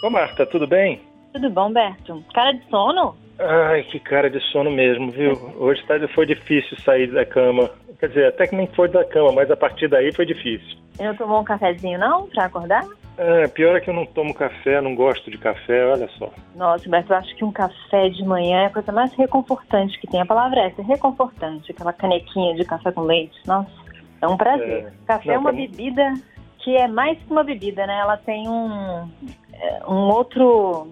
Ô Marta, tudo bem? Tudo bom, Berto? Cara de sono? Ai, que cara de sono mesmo, viu? Hoje tá, foi difícil sair da cama. Quer dizer, até que nem foi da cama, mas a partir daí foi difícil. E não tomou um cafezinho não, pra acordar? É, pior é que eu não tomo café, não gosto de café, olha só. Nossa, Berto, eu acho que um café de manhã é a coisa mais reconfortante que tem. A palavra é essa, reconfortante. Aquela canequinha de café com leite. Nossa, é um prazer. É. Café Não, é uma pra bebida que é mais que uma bebida, né? Ela tem um, é, um outro...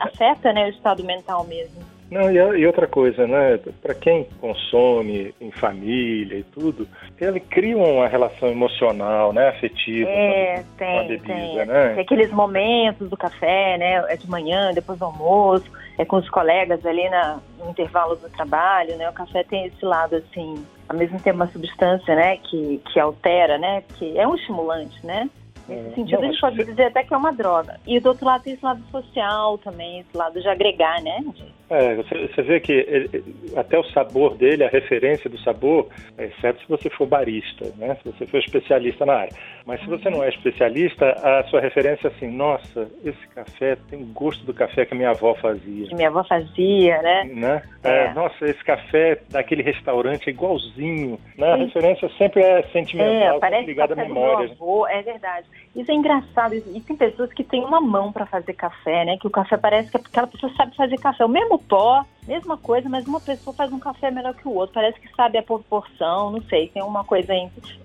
afeta, né, o estado mental mesmo. Não, e, e outra coisa, né? Para quem consome em família e tudo, ele cria uma relação emocional, né? Afetiva. É, com a tem, bebida, tem. né? Tem aqueles momentos do café, né? É de manhã, depois do almoço, é com os colegas ali na, no intervalo do trabalho, né? O café tem esse lado, assim, ao mesmo tempo uma substância, né? Que, que altera, né? Que é um estimulante, né? Nesse É, sentido, não, a gente pode dizer até que é uma droga. E do outro lado tem esse lado social também, esse lado de agregar, né? De- É, você, você vê que ele- até o sabor dele, a referência do sabor, exceto se você for barista, né? Se você for especialista na área. Mas se você não é especialista, a sua referência é assim, nossa, esse café tem o gosto do café que a minha avó fazia. que minha avó fazia, né? Né? É. É, nossa, esse café daquele restaurante é igualzinho. Né? A referência sempre é É, sentimental, sempre ligada à memória. avô, é verdade. Isso é engraçado. E tem pessoas que têm uma mão para fazer café, né? Que o café parece que aquela pessoa sabe fazer café. O mesmo pó, mesma coisa, mas uma pessoa faz um café melhor que o outro. Parece que sabe a proporção, não sei. Tem uma coisa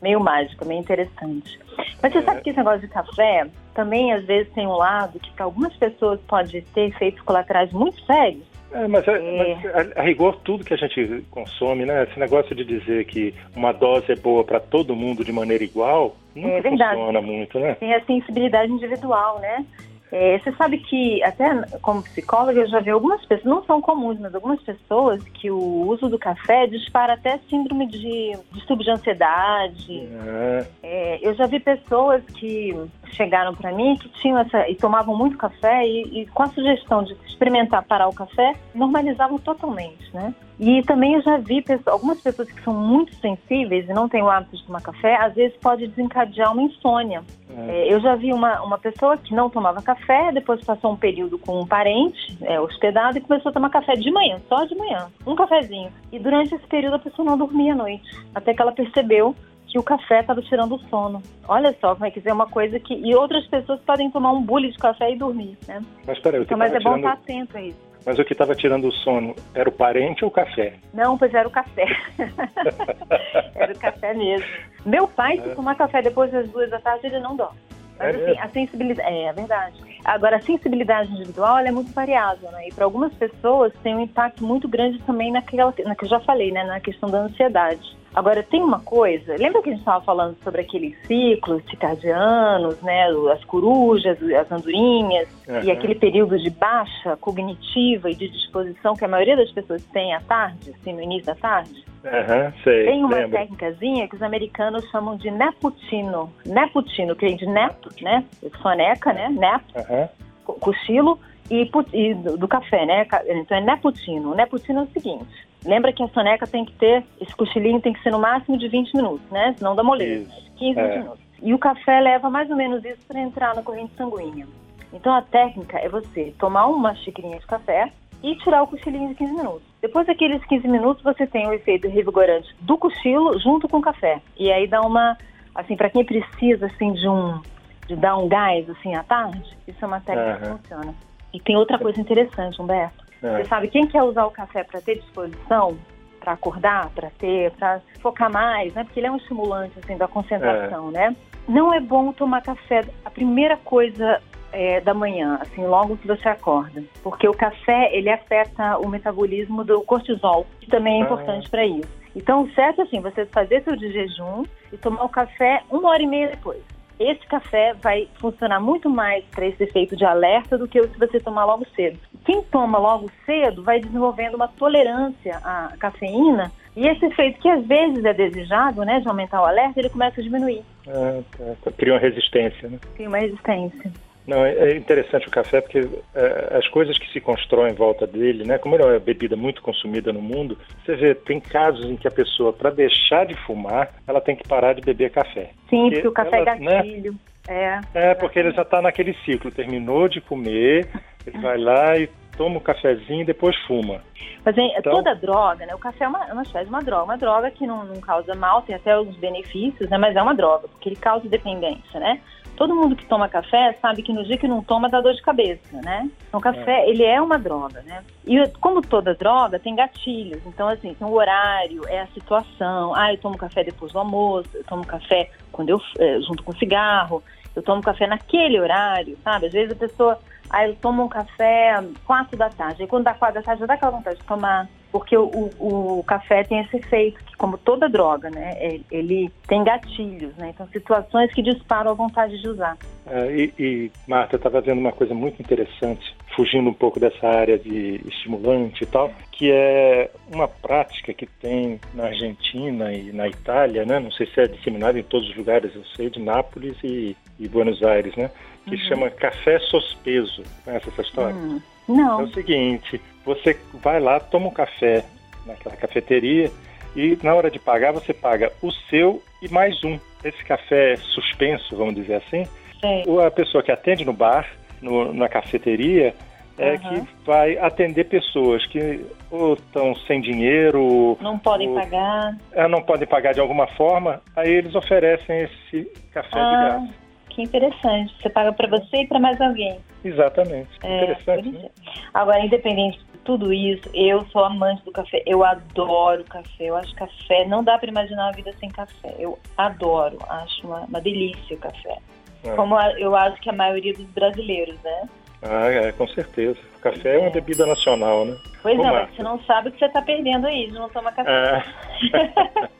meio mágica, meio interessante. Mas você É. sabe que esse negócio de café também, às vezes, tem um lado que para algumas pessoas pode ter efeitos colaterais muito sérios. É, mas, é- É. mas a, a rigor, tudo que a gente consome, né? Esse negócio de dizer que uma dose é boa para todo mundo de maneira igual, nunca É funciona muito, né? tem a sensibilidade individual, né? É, você sabe que, até como psicóloga, eu já vi algumas pessoas, não são comuns, mas algumas pessoas que o uso do café dispara até síndrome de distúrbio de ansiedade. É, É, eu já vi pessoas que chegaram para mim que tinham essa e tomavam muito café e, e com a sugestão de experimentar parar o café, normalizavam totalmente, né? E também eu já vi pessoas- algumas pessoas que são muito sensíveis e não têm o hábito de tomar café, às vezes pode desencadear uma insônia. É. Eu já vi uma, uma pessoa que não tomava café, depois passou um período com um parente é, hospedado e começou a tomar café de manhã, só de manhã, um cafezinho. E durante esse período a pessoa não dormia à noite, até que ela percebeu que o café estava tirando o sono. Olha só como é que é uma coisa que. E outras pessoas podem tomar um bule de café e dormir, né? Mas peraí, Então, mas é bom estar atento a isso. Mas o que estava tirando o sono era o parente ou o café? Não, pois era o café. era o café mesmo. Meu pai, se É. tomar café depois das duas da tarde, ele não dorme. Mas É assim, a sensibilidade. É, é verdade. Agora, a sensibilidade individual é muito variável, né? E para algumas pessoas tem um impacto muito grande também naquela, na que eu já falei, né? Na questão da ansiedade. Agora, tem uma coisa, lembra que a gente estava falando sobre aqueles ciclos circadianos, né? As corujas, as andorinhas, e Aham. aquele período de baixa cognitiva e de disposição que a maioria das pessoas tem à tarde, assim, no início da tarde? Aham, sei, Tem uma lembro. técnicazinha que os americanos chamam de neputino. Neputino, que vem de nep, né? Soneca, né? Nep, Aham. co- cochilo, e, e do, do café, né? Então é neputino. O neputino é o seguinte. Lembra que a soneca tem que ter, esse cochilinho tem que ser no máximo de 20 minutos, né? Senão dá moleza. Isso. 15, É. 20 minutos. E o café leva mais ou menos isso para entrar na corrente sanguínea. Então a técnica é você tomar uma xicrinha de café e tirar o cochilinho de 15 minutos. Depois daqueles 15 minutos você tem o efeito revigorante do cochilo junto com o café. E aí dá uma, assim, para quem precisa assim de um de dar um gás assim à tarde, isso é uma técnica que Aham. funciona. E tem outra coisa interessante, Humberto. É. Você sabe, quem quer usar o café para ter disposição, para acordar, para ter, para focar mais, né? Porque ele é um estimulante assim da concentração, né? Não é bom tomar café a primeira coisa é, da manhã, assim, logo que você acorda, porque o café ele afeta o metabolismo do cortisol, que também é Ah. importante para isso. Então, o certo é assim, você fazer seu de jejum e tomar o café uma hora e meia depois. Esse café vai funcionar muito mais para esse efeito de alerta do que se você tomar logo cedo. Quem toma logo cedo vai desenvolvendo uma tolerância à cafeína e esse efeito que às vezes é desejado, né, de aumentar o alerta, ele começa a diminuir. Ah, tá. Cria uma resistência, né? Tem uma resistência. Não, é é interessante o café porque é, as coisas que se constroem em volta dele, né? Como ele é uma bebida muito consumida no mundo, você vê, tem casos em que a pessoa, para deixar de fumar, ela tem que parar de beber café. Sim, Porque porque o café ela, é né? gatilho. É. É, porque ele já está naquele ciclo, terminou de comer, ele vai lá e toma um cafezinho e depois fuma. Mas hein, então, toda droga, né? O café é uma, é uma espécie de uma droga, uma droga que não, não causa mal, tem até os benefícios, né? Mas é uma droga, porque ele causa dependência, né? Todo mundo que toma café sabe que no dia que não toma dá dor de cabeça, né? Então, o café, é. ele é uma droga, né? E como toda droga, tem gatilhos. Então, assim, tem o horário, é a situação. Ah, eu tomo café depois do almoço, eu tomo café quando eu, é, junto com cigarro, eu tomo café naquele horário, sabe? Às vezes a pessoa Aí eu tomo um café quatro da tarde. E quando dá quatro da tarde, já dá aquela vontade de tomar. Porque o, o, café tem esse efeito, que como toda droga, né? É, ele tem gatilhos, né? Então, situações que disparam a vontade de usar. É, e, e, Marta, estava vendo uma coisa muito interessante, fugindo um pouco dessa área de estimulante e tal, que é uma prática que tem na Argentina e na Itália, né? Não sei se é disseminada em todos os lugares, eu sei de Nápoles e, e Buenos Aires, né? que uhum. chama café sospeso. Conhece essa história? Hum, não. É o seguinte, você vai lá, toma um café naquela cafeteria e na hora de pagar você paga o seu e mais um. Esse café suspenso, vamos dizer assim, Sim. a pessoa que atende no bar, no, na cafeteria, é uhum. que vai atender pessoas que ou estão sem dinheiro, não podem ou, pagar, é, não podem pagar de alguma forma, aí eles oferecem esse café ah, de graça que interessante. Você paga para você e para mais alguém. Exatamente. É, interessante. Né? Agora, independente de tudo isso, eu sou amante do café. Eu adoro café. Eu acho café. Não dá para imaginar uma vida sem café. Eu adoro. Acho uma, uma delícia o café. É. Como a, eu acho que a maioria dos brasileiros, né? Ah, é, com certeza. O café é, é uma bebida nacional, né? Pois Ô, não, mas você não sabe o que você está perdendo aí de não tomar café. É.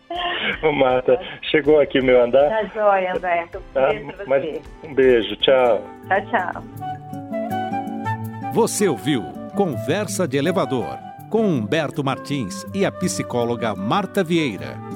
Ô, Marta, chegou aqui o meu andar. Tá joia, André. Tá, mas um beijo, tchau. Tchau, tchau. Você ouviu Conversa de Elevador com Humberto Martins e a psicóloga Marta Vieira.